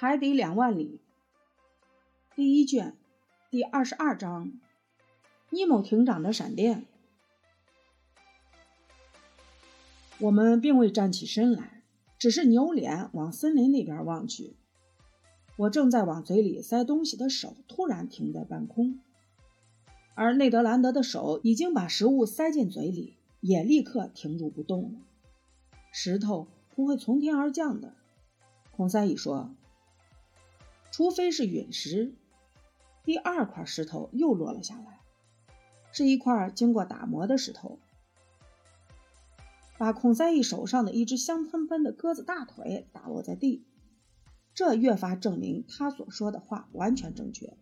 海底两万里，第一卷，第二十二章，尼莫艇长的闪电。我们并未站起身来，只是扭脸往森林那边望去。我正在往嘴里塞东西的手突然停在半空，而内德兰德的手已经把食物塞进嘴里，也立刻停住不动了。石头不会从天而降的，孔三乙说。除非是陨石，第二块石头又落了下来，是一块经过打磨的石头，把孔三义手上的一只香喷喷的鸽子大腿打落在地。这越发证明他所说的话完全正确。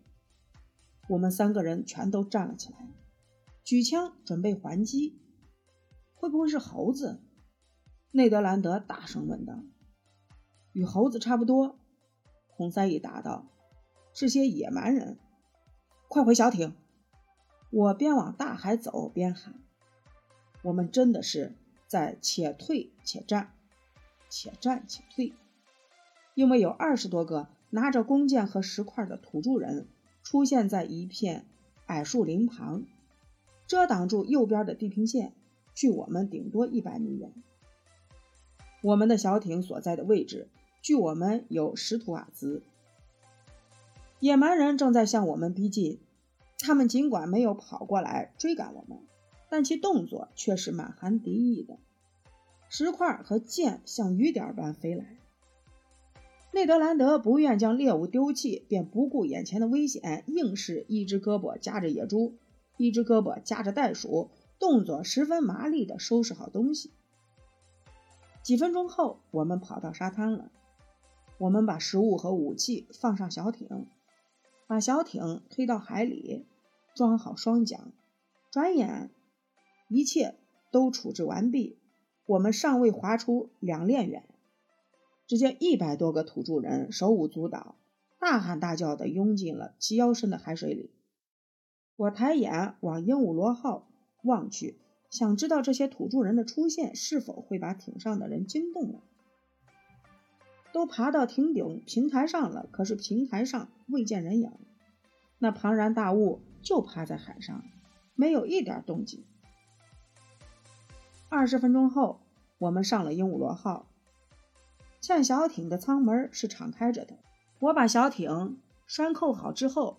我们三个人全都站了起来，举枪准备还击。会不会是猴子？内德兰德大声问道。与猴子差不多。洪三义答道：“是些野蛮人，快回小艇！”我边往大海走边喊：“我们真的是在且退且战，且战且退，因为有二十多个拿着弓箭和石块的土著人出现在一片矮树林旁，遮挡住右边的地平线，距我们顶多一百米远。我们的小艇所在的位置。”距我们有十图瓦兹，野蛮人正在向我们逼近。他们尽管没有跑过来追赶我们，但其动作却是满含敌意的。石块和剑像雨点般飞来。内德兰德不愿将猎物丢弃，便不顾眼前的危险，硬是一只胳膊夹着野猪，一只胳膊夹着袋鼠，动作十分麻利地收拾好东西。几分钟后，我们跑到沙滩了。我们把食物和武器放上小艇，把小艇推到海里，装好双桨。转眼，一切都处置完毕。我们尚未划出两链远，只见一百多个土著人手舞足蹈，大喊大叫地拥进了齐腰深的海水里。我抬眼往鹦鹉螺号望去，想知道这些土著人的出现是否会把艇上的人惊动了。都爬到艇顶平台上了，可是平台上未见人影。那庞然大物就趴在海上，没有一点动静。二十分钟后，我们上了鹦鹉螺号，欠小艇的舱门是敞开着的。我把小艇拴扣好之后，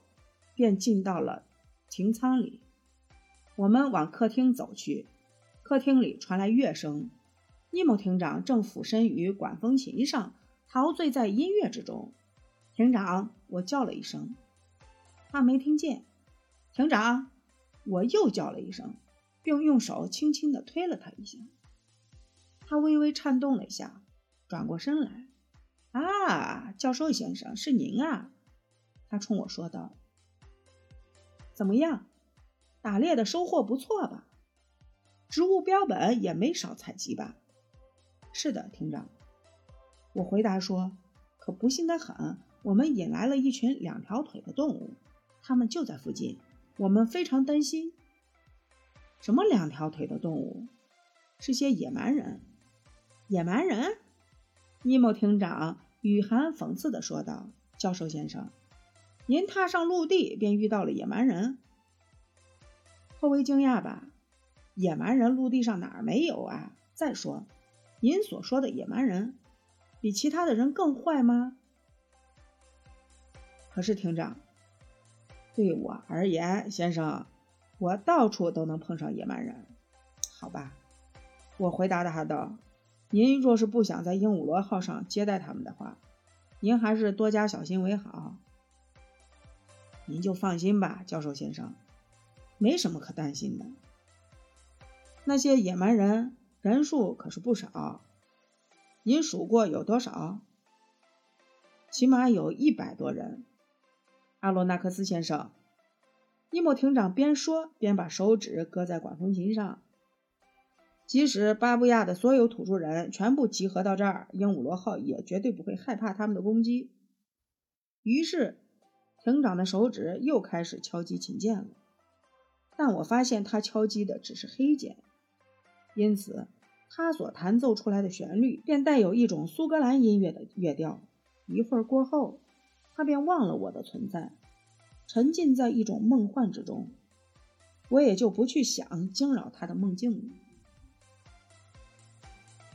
便进到了停舱里。我们往客厅走去，客厅里传来乐声。尼莫艇长正俯身于管风琴上。陶醉在音乐之中，艇长，我叫了一声，他没听见。艇长，我又叫了一声，并用手轻轻地推了他一下。他微微颤动了一下，转过身来。啊，教授先生，是您啊！他冲我说道：“怎么样，打猎的收获不错吧？植物标本也没少采集吧？”“是的，艇长。”我回答说：“可不幸的很，我们引来了一群两条腿的动物，它们就在附近，我们非常担心。什么两条腿的动物？是些野蛮人。野蛮人？”尼莫厅长雨涵讽刺地说道：“教授先生，您踏上陆地便遇到了野蛮人，颇为惊讶吧？野蛮人陆地上哪儿没有啊？再说，您所说的野蛮人。”比其他的人更坏吗？可是厅长，对我而言，先生，我到处都能碰上野蛮人。好吧，我回答他道：“您若是不想在鹦鹉螺号上接待他们的话，您还是多加小心为好。您就放心吧，教授先生，没什么可担心的。那些野蛮人人数可是不少。”您数过有多少？起码有一百多人。阿罗纳克斯先生，尼莫艇长边说边把手指搁在管风琴上。即使巴布亚的所有土著人全部集合到这儿，鹦鹉螺号也绝对不会害怕他们的攻击。于是，艇长的手指又开始敲击琴键了。但我发现他敲击的只是黑键，因此。他所弹奏出来的旋律便带有一种苏格兰音乐的乐调，一会儿过后，他便忘了我的存在，沉浸在一种梦幻之中。我也就不去想惊扰他的梦境了。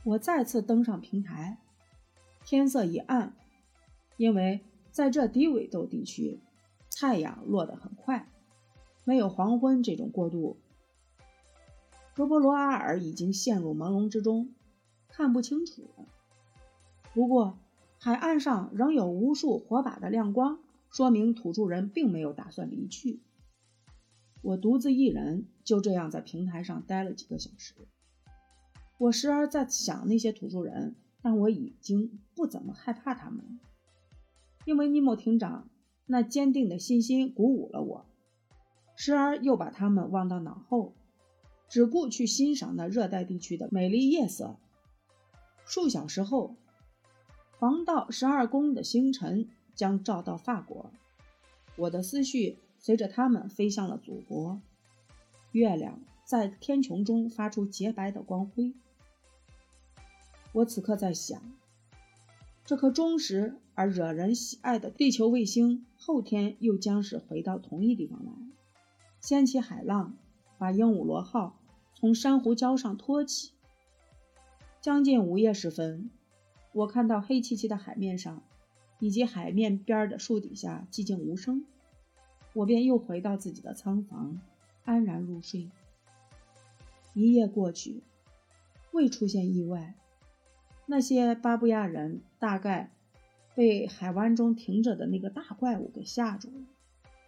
我再次登上平台，天色已暗，因为在这低纬度地区，太阳落得很快，没有黄昏这种过渡。格波罗阿尔已经陷入朦胧之中，看不清楚了。不过，海岸上仍有无数火把的亮光，说明土著人并没有打算离去。我独自一人就这样在平台上待了几个小时。我时而在想那些土著人，但我已经不怎么害怕他们了，因为尼莫艇长那坚定的信心鼓舞了我。时而又把他们忘到脑后。只顾去欣赏那热带地区的美丽夜色。数小时后，黄道十二宫的星辰将照到法国，我的思绪随着他们飞向了祖国。月亮在天穹中发出洁白的光辉。我此刻在想，这颗忠实而惹人喜爱的地球卫星，后天又将是回到同一地方来，掀起海浪，把鹦鹉螺号。从珊瑚礁上托起。将近午夜时分，我看到黑漆漆的海面上，以及海面边的树底下寂静无声，我便又回到自己的仓房，安然入睡。一夜过去，未出现意外。那些巴布亚人大概被海湾中停着的那个大怪物给吓住了，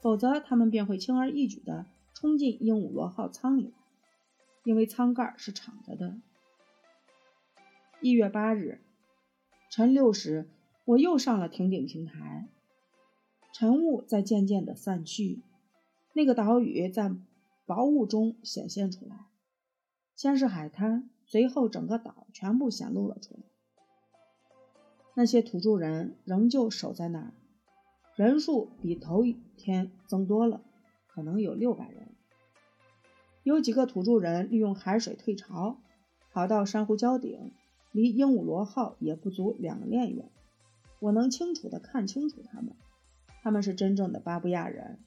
否则他们便会轻而易举地冲进鹦鹉螺号舱里。因为舱盖是敞着的。一月八日晨六时，我又上了亭顶平台。晨雾在渐渐地散去，那个岛屿在薄雾中显现出来。先是海滩，随后整个岛全部显露了出来。那些土著人仍旧守在那儿，人数比头一天增多了，可能有六百人。有几个土著人利用海水退潮，跑到珊瑚礁顶，离鹦鹉螺号也不足两个链远。我能清楚地看清楚他们，他们是真正的巴布亚人，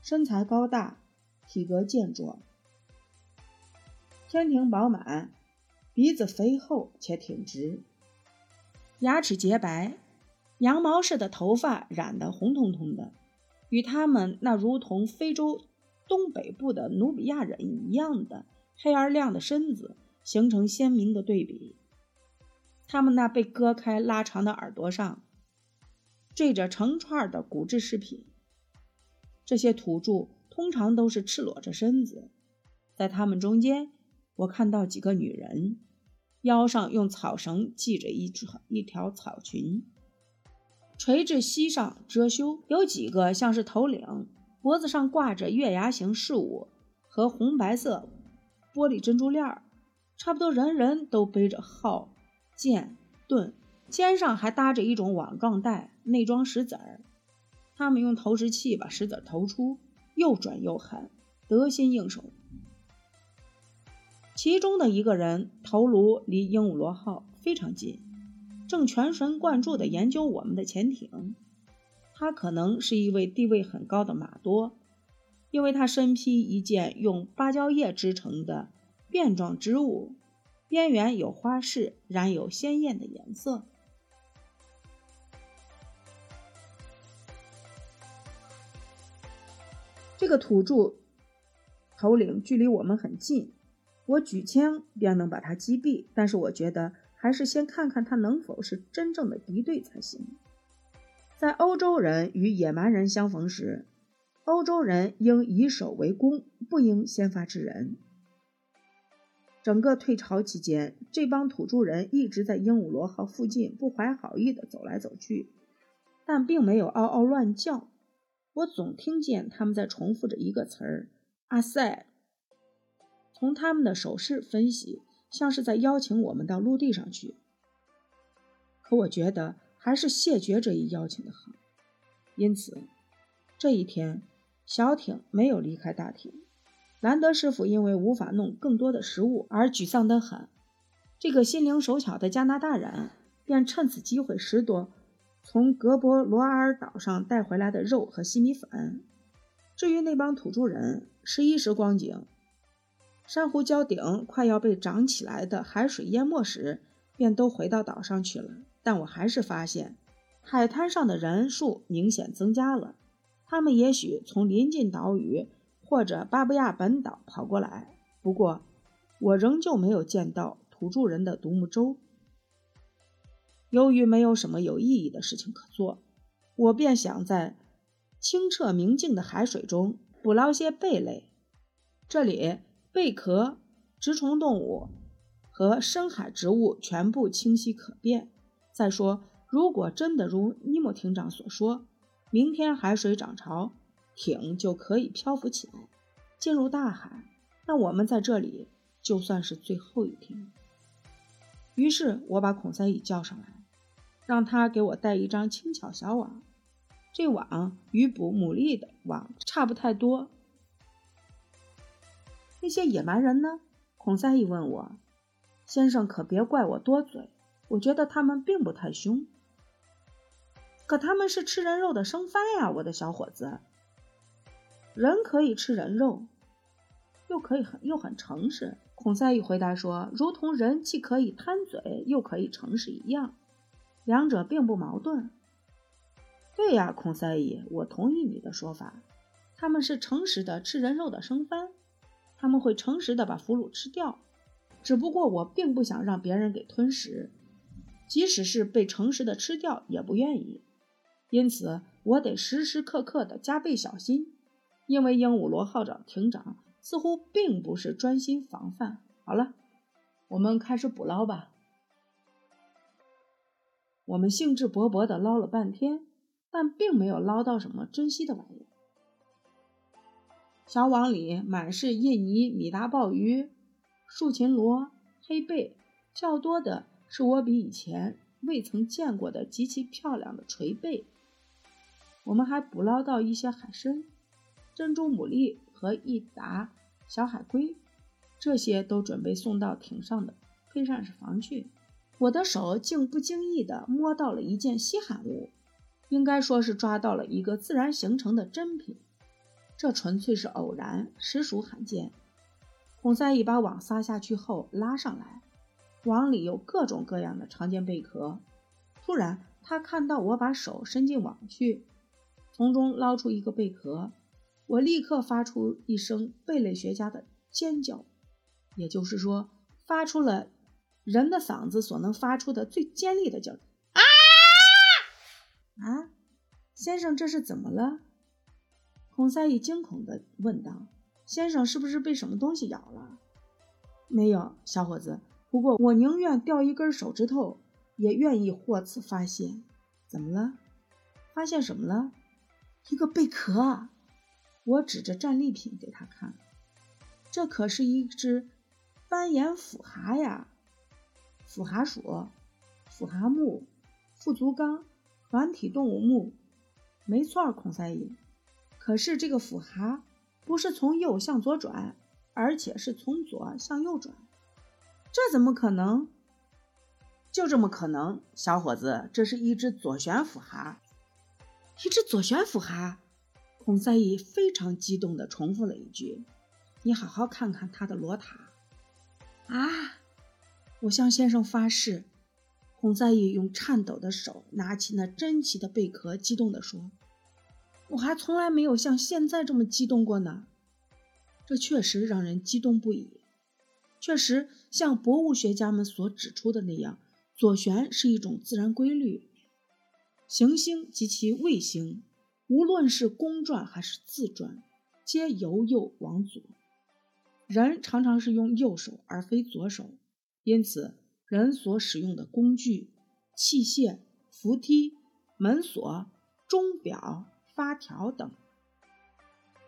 身材高大，体格健壮，天庭饱满，鼻子肥厚且挺直，牙齿洁白，羊毛似的头发染得红彤彤的，与他们那如同非洲。东北部的努比亚人一样的黑而亮的身子，形成鲜明的对比。他们那被割开拉长的耳朵上缀着成串的骨质饰品。这些土著通常都是赤裸着身子，在他们中间，我看到几个女人，腰上用草绳系着一一条草裙，垂至膝上遮羞。有几个像是头领。脖子上挂着月牙形饰物和红白色玻璃珍珠链儿，差不多人人都背着号、剑、盾，肩上还搭着一种网状带，内装石子儿。他们用投石器把石子投出，又准又狠，得心应手。其中的一个人头颅离鹦鹉螺号非常近，正全神贯注地研究我们的潜艇。他可能是一位地位很高的马多，因为他身披一件用芭蕉叶织成的变状织物，边缘有花饰，染有鲜艳的颜色。这个土著头领距离我们很近，我举枪便能把他击毙，但是我觉得还是先看看他能否是真正的敌对才行。在欧洲人与野蛮人相逢时，欧洲人应以守为攻，不应先发制人。整个退潮期间，这帮土著人一直在鹦鹉螺号附近不怀好意地走来走去，但并没有嗷嗷乱叫。我总听见他们在重复着一个词儿：“阿塞。”从他们的手势分析，像是在邀请我们到陆地上去。可我觉得。还是谢绝这一邀请的好，因此这一天小艇没有离开大艇。兰德师傅因为无法弄更多的食物而沮丧得很。这个心灵手巧的加拿大人便趁此机会拾掇从格博罗阿尔岛上带回来的肉和细米粉。至于那帮土著人，十一时光景，珊瑚礁顶快要被涨起来的海水淹没时，便都回到岛上去了。但我还是发现，海滩上的人数明显增加了。他们也许从临近岛屿或者巴布亚本岛跑过来，不过我仍旧没有见到土著人的独木舟。由于没有什么有意义的事情可做，我便想在。清澈明净的海水中捕捞些贝类，这里贝壳、植虫动物和深海植物全部清晰可辨。再说，如果真的如尼莫艇长所说，明天海水涨潮，艇就可以漂浮起来，进入大海，那我们在这里就算是最后一天。于是我把孔塞伊叫上来，让他给我带一张轻巧小网。这网与捕牡蛎的网差不太多。那些野蛮人呢？孔塞伊问我。先生可别怪我多嘴，我觉得他们并不太凶。可他们是吃人肉的生番呀，我的小伙子。人可以吃人肉，又可以很又很诚实。孔塞伊回答说：“如同人既可以贪嘴，又可以诚实一样，两者并不矛盾。”对呀，孔塞伊，我同意你的说法。他们是诚实的吃人肉的生番，他们会诚实的把俘虏吃掉。只不过我并不想让别人给吞食，即使是被诚实的吃掉，也不愿意。因此，我得时时刻刻的加倍小心。因为鹦鹉螺号长艇长似乎并不是专心防范。好了，我们开始捕捞吧。我们兴致勃勃地捞了半天。但并没有捞到什么珍稀的玩意。小网里满是印尼米达鲍鱼、竖琴螺、黑贝，较多的是我比以前未曾见过的极其漂亮的垂贝。我们还捕捞到一些海参、珍珠牡蛎和一打小海龟，这些都准备送到艇上的配膳室房去。我的手竟不经意地摸到了一件稀罕物。应该说是抓到了一个自然形成的珍品，这纯粹是偶然，实属罕见。孔塞伊把网撒下去后拉上来，网里有各种各样的常见贝壳。突然，他看到我把手伸进网去，从中捞出一个贝壳，我立刻发出一声贝类学家的尖叫，也就是说，发出了人的嗓子所能发出的最尖利的叫。啊啊，先生，这是怎么了？孔塞伊惊恐地问道：“先生是不是被什么东西咬了？”“没有，小伙子。不过我宁愿掉一根手指头，也愿意获此发现。”“怎么了？发现什么了？”“一个贝壳。”我指着战利品给他看，“这可是一只斑眼腐蛤呀！腐蛤属，腐蛤目，腹足纲。”软体动物目，没错，孔塞伊。可是这个腐蛤不是从右向左转，而且是从左向右转，这怎么可能？就这么可能，小伙子，这是一只左旋腐蛤，一只左旋腐蛤。孔塞伊非常激动地重复了一句：“你好好看看它的螺塔。”啊！我向先生发誓。孔塞伊用颤抖的手拿起那珍奇的贝壳，激动地说：“我还从来没有像现在这么激动过呢。这确实让人激动不已。确实，像博物学家们所指出的那样，左旋是一种自然规律。行星及其卫星，无论是公转还是自转，皆由右往左。人常常是用右手而非左手，因此。”人所使用的工具、器械、扶梯、门锁、钟表、发条等，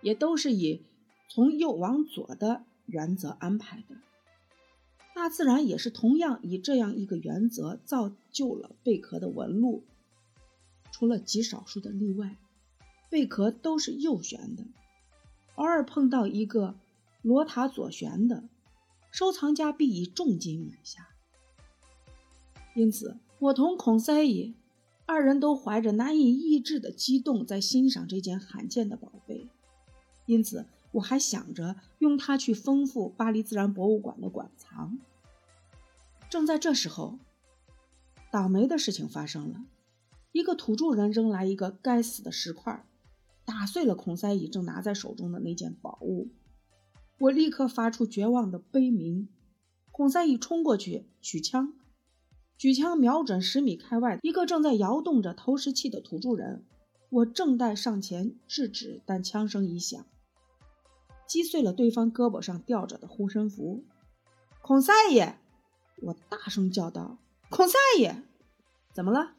也都是以从右往左的原则安排的。大自然也是同样以这样一个原则造就了贝壳的纹路。除了极少数的例外，贝壳都是右旋的。偶尔碰到一个罗塔左旋的，收藏家必以重金买下。因此，我同孔塞伊二人都怀着难以抑制的激动，在欣赏这件罕见的宝贝，因此我还想着用它去丰富巴黎自然博物馆的馆藏。正在这时候，倒霉的事情发生了，一个土著人扔来一个该死的石块，打碎了孔塞伊正拿在手中的那件宝物。我立刻发出绝望的悲鸣。孔塞伊冲过去取枪。举枪瞄准十米开外一个正在摇动着投石器的土著人，我正待上前制止，但枪声一响，击碎了对方胳膊上吊着的护身符。孔三爷，我大声叫道：“孔三爷，怎么了，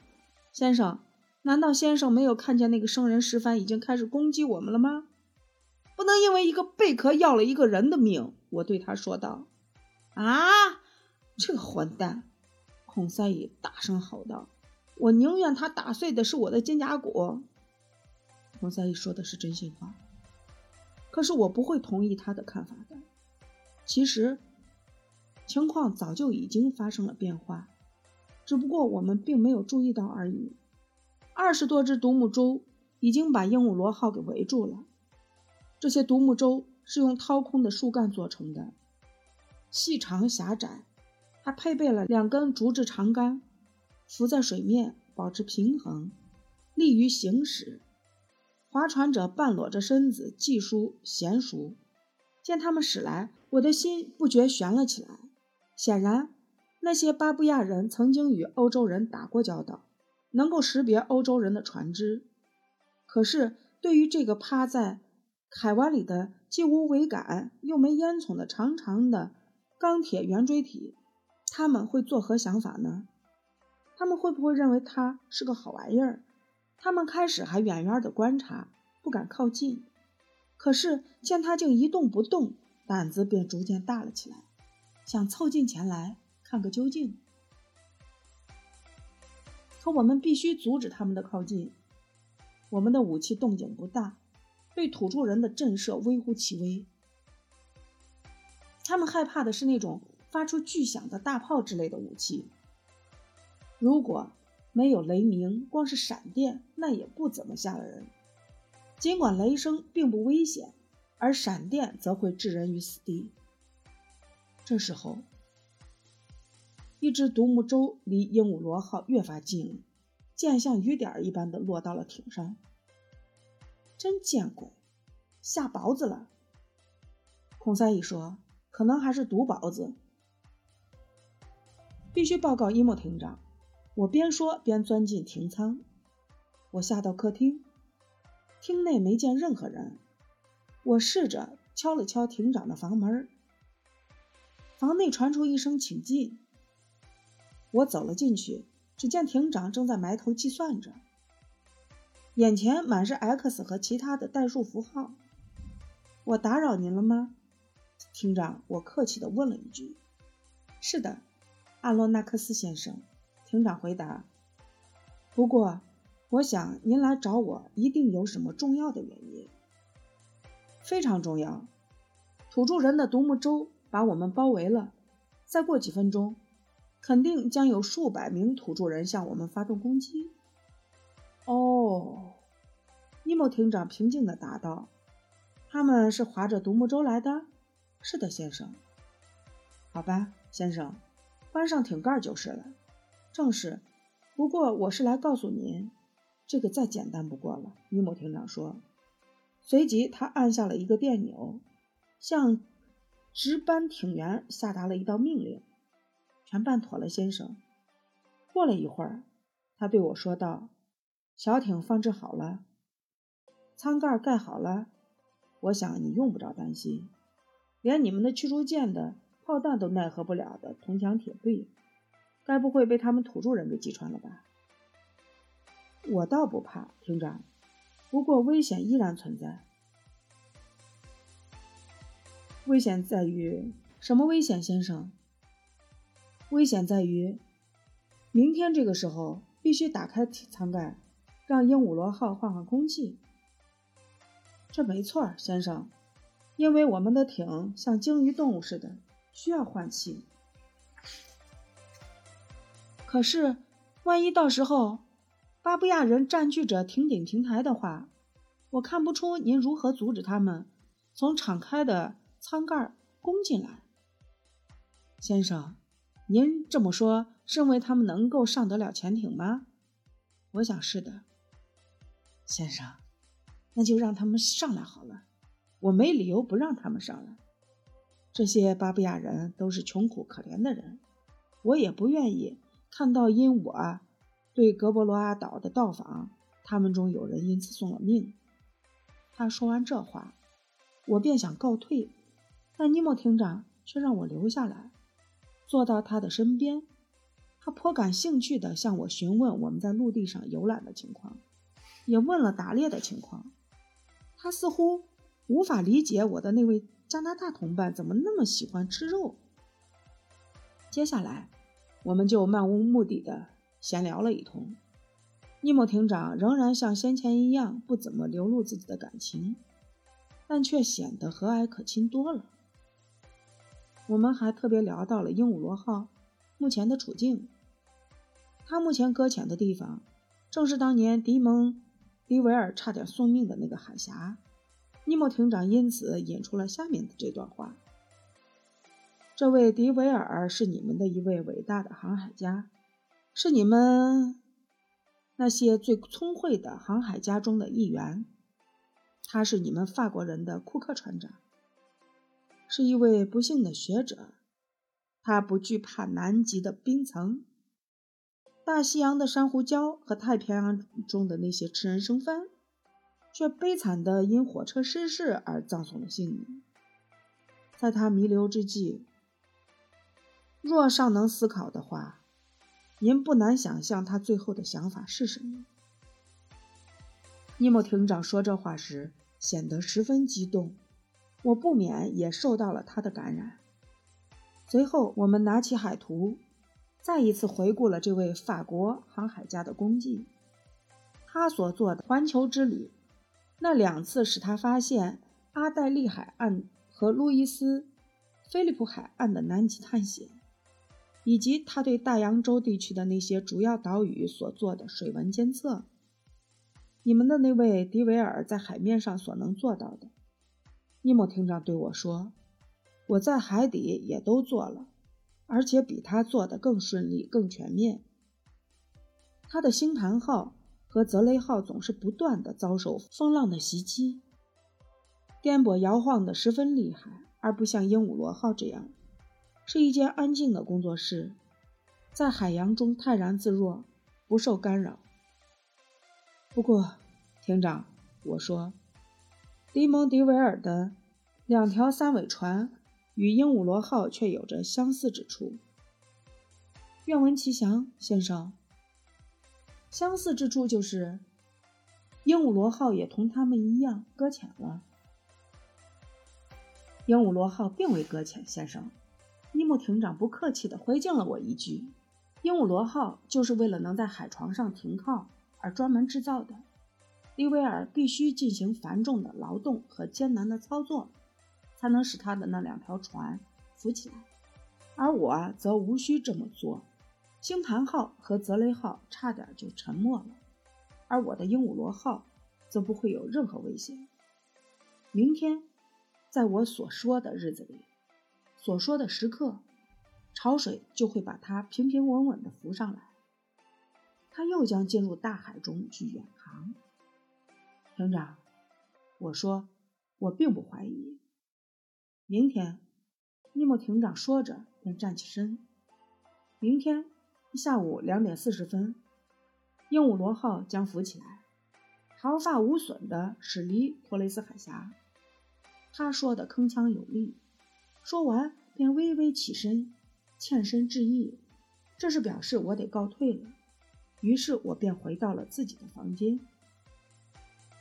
先生？难道先生没有看见那个生人石帆已经开始攻击我们了吗？不能因为一个贝壳要了一个人的命！”我对他说道：“啊，这个混蛋！”孔赛伊大声吼道：“我宁愿他打碎的是我的肩胛骨。”孔赛伊说的是真心话，可是我不会同意他的看法的。其实，情况早就已经发生了变化，只不过我们并没有注意到而已。二十多只独木舟已经把鹦鹉螺号给围住了。这些独木舟是用掏空的树干做成的，细长狭窄。还配备了两根竹制长杆，浮在水面保持平衡，利于行驶。划船者半裸着身子，技术娴熟。见他们驶来，我的心不觉悬了起来。显然，那些巴布亚人曾经与欧洲人打过交道，能够识别欧洲人的船只。可是，对于这个趴在海湾里的既无桅杆又没烟囱的长长的钢铁圆锥体，他们会作何想法呢？他们会不会认为它是个好玩意儿？他们开始还远远的观察，不敢靠近。可是见他竟一动不动，胆子便逐渐大了起来，想凑近前来看个究竟。可我们必须阻止他们的靠近。我们的武器动静不大，对土著人的震慑微乎其微。他们害怕的是那种。发出巨响的大炮之类的武器，如果没有雷鸣，光是闪电，那也不怎么吓人。尽管雷声并不危险，而闪电则会置人于死地。这时候，一只独木舟离鹦鹉螺号越发近了，箭像雨点一般的落到了艇上。真见鬼，下雹子了！孔三一说：“可能还是毒雹子。”必须报告伊莫艇长。我边说边钻进停舱。我下到客厅，厅内没见任何人。我试着敲了敲艇长的房门，房内传出一声“请进”。我走了进去，只见艇长正在埋头计算着，眼前满是 X 和其他的代数符号。我打扰您了吗，厅长？我客气地问了一句。是的。阿洛纳克斯先生，厅长回答。不过，我想您来找我一定有什么重要的原因。非常重要。土著人的独木舟把我们包围了。再过几分钟，肯定将有数百名土著人向我们发动攻击。哦，尼莫厅长平静地答道：“他们是划着独木舟来的。”“是的，先生。”“好吧，先生。”关上艇盖就是了。正是，不过我是来告诉您，这个再简单不过了。于某艇长说。随即他按下了一个电钮，向值班艇员下达了一道命令：“全办妥了，先生。”过了一会儿，他对我说道：“小艇放置好了，舱盖盖好了，我想你用不着担心，连你们的驱逐舰的。”炮弹都奈何不了的铜墙铁壁，该不会被他们土著人给击穿了吧？我倒不怕，厅长。不过危险依然存在。危险在于什么？危险，先生？危险在于明天这个时候必须打开舱盖，让鹦鹉螺号换换空气。这没错，先生，因为我们的艇像鲸鱼动物似的。需要换气，可是万一到时候巴布亚人占据着亭顶亭台的话，我看不出您如何阻止他们从敞开的舱盖攻进来。先生，您这么说认为他们能够上得了潜艇吗？我想是的，先生。那就让他们上来好了，我没理由不让他们上来。这些巴布亚人都是穷苦可怜的人，我也不愿意看到因我对格博罗阿岛的到访，他们中有人因此送了命。他说完这话，我便想告退，但尼莫厅长却让我留下来。坐到他的身边，他颇感兴趣地向我询问我们在陆地上游览的情况，也问了打猎的情况。他似乎无法理解我的那位加拿大同伴怎么那么喜欢吃肉。接下来，我们就漫无目的的闲聊了一通。尼莫艇长仍然像先前一样不怎么流露自己的感情，但却显得和蔼可亲多了。我们还特别聊到了鹦鹉螺号目前的处境。它目前搁浅的地方，正是当年迪蒙迪维尔差点送命的那个海峡。尼莫艇长因此引出了下面的这段话：“这位迪维尔是你们的一位伟大的航海家，是你们那些最聪慧的航海家中的一员。他是你们法国人的库克船长。”是一位不幸的学者，他不惧怕南极的冰层、大西洋的珊瑚礁和太平洋中的那些吃人生番，却悲惨地因火车失事而葬送了性命。在他弥留之际，若尚能思考的话，您不难想象他最后的想法是什么。尼莫艇长说这话时，显得十分激动。我不免也受到了他的感染。随后，我们拿起海图，再一次回顾了这位法国航海家的功绩。他所做的环球之旅，那两次使他发现阿黛利海岸和路易斯·菲利普海岸的南极探险，以及他对大洋洲地区的那些主要岛屿所做的水文监测，你们的那位迪维尔在海面上所能做到的。尼莫厅长对我说：“我在海底也都做了，而且比他做的更顺利、更全面。他的星盘号和泽雷号总是不断的遭受风浪的袭击，颠簸摇晃的十分厉害，而不像鹦鹉螺号这样，是一间安静的工作室，在海洋中泰然自若，不受干扰。不过，厅长，我说。”迪蒙迪维尔的两条三尾船与鹦鹉螺号却有着相似之处。愿闻其详，先生。相似之处就是，鹦鹉螺号也同他们一样搁浅了。鹦鹉螺号并未搁浅，先生。伊木艇长不客气地回敬了我一句：“鹦鹉螺号就是为了能在海床上停靠而专门制造的。”迪维尔必须进行繁重的劳动和艰难的操作，才能使他的那两条船浮起来，而我则无需这么做。星盘号和泽雷号差点就沉没了，而我的鹦鹉螺号则不会有任何危险。明天，在我所说的日子里，所说的时刻，潮水就会把它平平稳稳地浮上来，它又将进入大海中去远航。厅长，我说，我并不怀疑。明天，尼莫艇长说着便站起身。明天下午两点四十分，鹦鹉螺号将浮起来，毫发无损地驶离托雷斯海峡。他说的铿锵有力，说完便微微起身，欠身致意，这是表示我得告退了。于是我便回到了自己的房间。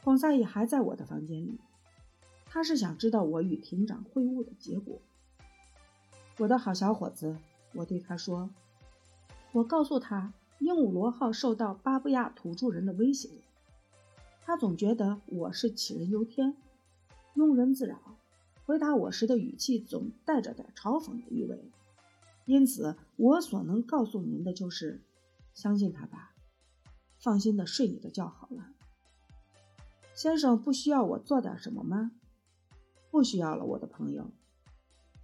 孔赛也还在我的房间里，他是想知道我与庭长会晤的结果。我的好小伙子，我对他说：“我告诉他，鹦鹉螺号受到巴布亚土著人的威胁。他总觉得我是杞人忧天、庸人自扰，回答我时的语气总带着点嘲讽的意味。因此，我所能告诉您的就是，相信他吧。”放心的睡你的觉好了。先生不需要我做点什么吗？不需要了，我的朋友。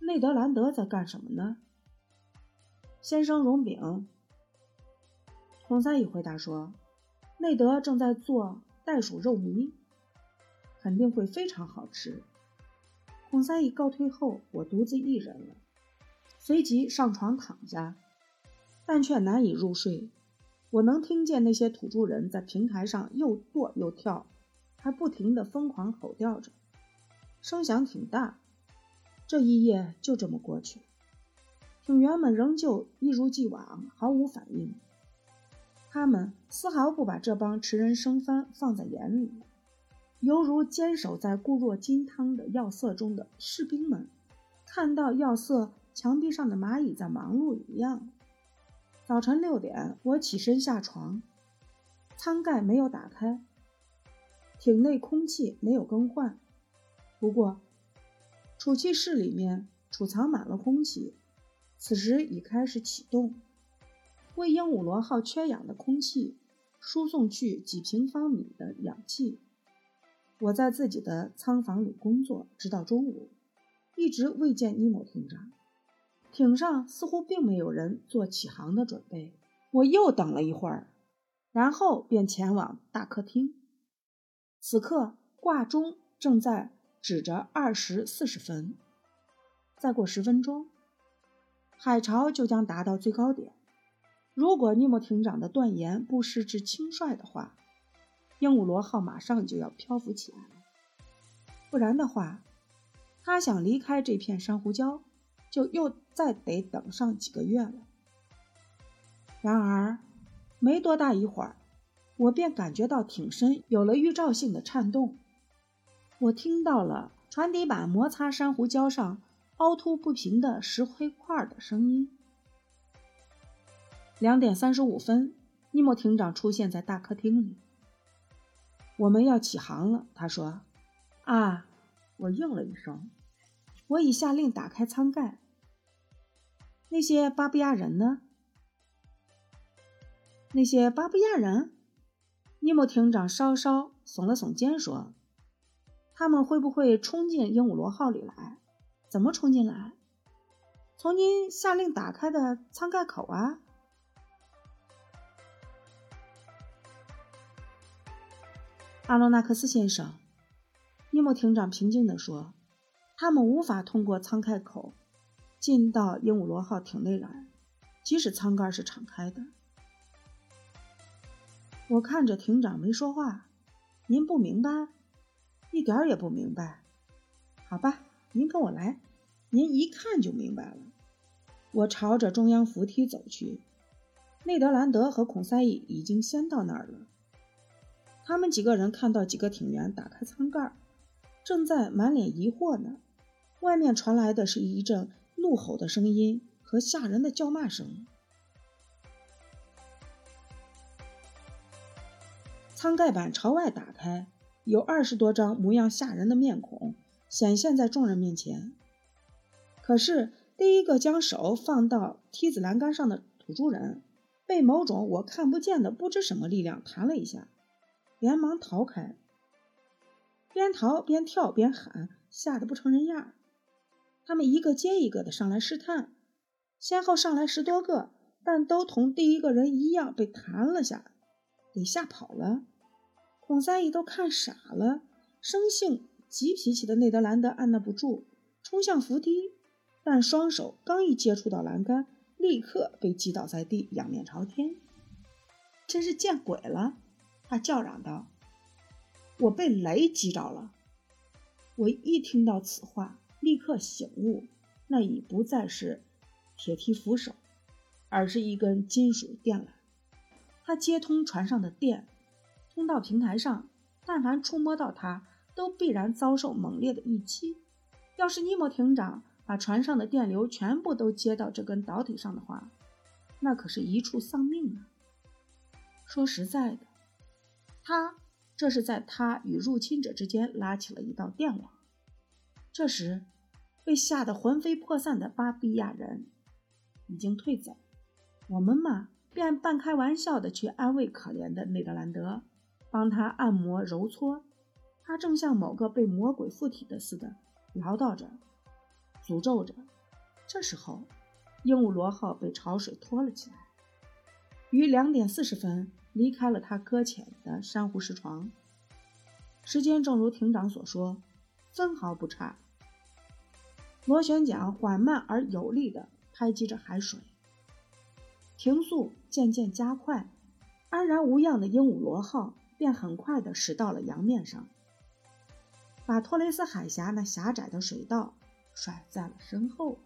内德兰德在干什么呢？先生荣饼。孔三乙回答说：“内德正在做袋鼠肉糜，肯定会非常好吃。”孔三乙告退后，我独自一人了，随即上床躺下，但却难以入睡。我能听见那些土著人在平台上又跺又跳，还不停地疯狂吼叫着，声响挺大。这一夜就这么过去了，艇员们仍旧一如既往毫无反应，他们丝毫不把这帮吃人生番放在眼里，犹如坚守在固若金汤的要塞中的士兵们看到要塞墙壁上的蚂蚁在忙碌一样。早晨六点，我起身下床，舱盖没有打开，艇内空气没有更换，不过。储气室里面储藏满了空气，此时已开始启动，为鹦鹉螺号缺氧的空气输送去几平方米的氧气。我在自己的舱房里工作，直到中午，一直未见尼莫艇长。艇上似乎并没有人做起航的准备。我又等了一会儿，然后便前往大客厅。此刻挂钟正在。指着二时四十分，再过十分钟，海潮就将达到最高点。如果尼莫艇长的断言不失之轻率的话，鹦鹉螺号马上就要漂浮起来了。不然的话，他想离开这片珊瑚礁，就又再得等上几个月了。然而，没多大一会儿，我便感觉到艇身有了预兆性的颤动。我听到了船底板摩擦珊瑚礁上凹凸不平的石灰块的声音。两点三十五分，尼莫艇长出现在大客厅里。我们要起航了，他说。啊，我应了一声。我已下令打开舱盖。那些巴布亚人呢？那些巴布亚人？尼莫艇长稍稍耸了耸肩说。他们会不会冲进鹦鹉螺号里来？怎么冲进来？从您下令打开的舱盖口啊，阿罗纳克斯先生。尼莫艇长平静地说：“他们无法通过舱开口进到鹦鹉螺号艇内来，即使舱盖是敞开的。”我看着艇长没说话。您不明白？一点儿也不明白，好吧，您跟我来，您一看就明白了。我朝着中央扶梯走去，内德兰德和孔塞伊已经先到那儿了。他们几个人看到几个艇员打开舱盖，正在满脸疑惑呢。外面传来的是一阵怒吼的声音和吓人的叫骂声。舱盖板朝外打开。有二十多张模样吓人的面孔显现在众人面前。可是，第一个将手放到梯子栏杆上的土著人，被某种我看不见的不知什么力量弹了一下，连忙逃开，边逃边跳边喊，吓得不成人样。他们一个接一个的上来试探，先后上来十多个，但都同第一个人一样被弹了下来，给吓跑了。孔三姨都看傻了，生性急脾气的内德兰德按捺不住，冲向扶梯，但双手刚一接触到栏杆，立刻被击倒在地，仰面朝天。真是见鬼了！他叫嚷道：“我被雷击着了！”我一听到此话，立刻醒悟，那已不再是铁梯扶手，而是一根金属电缆，它接通船上的电。通到平台上，但凡触摸到它，都必然遭受猛烈的一击。要是尼莫艇长把船上的电流全部都接到这根导体上的话，那可是一处丧命啊！说实在的，他这是在他与入侵者之间拉起了一道电网。这时，被吓得魂飞魄散的巴比亚人已经退走。我们嘛，便半开玩笑的去安慰可怜的内德兰德，帮他按摩揉搓。他正像某个被魔鬼附体的似的唠叨着、诅咒着。这时候，鹦鹉螺号被潮水拖了起来，于两点四十分离开了他搁浅的珊瑚石床。时间正如艇长所说，分毫不差。螺旋桨缓慢而有力地拍击着海水，停速渐渐加快，安然无恙的鹦鹉螺号便很快地驶到了洋面上。把托雷斯海峡那狭窄的水道甩在了身后。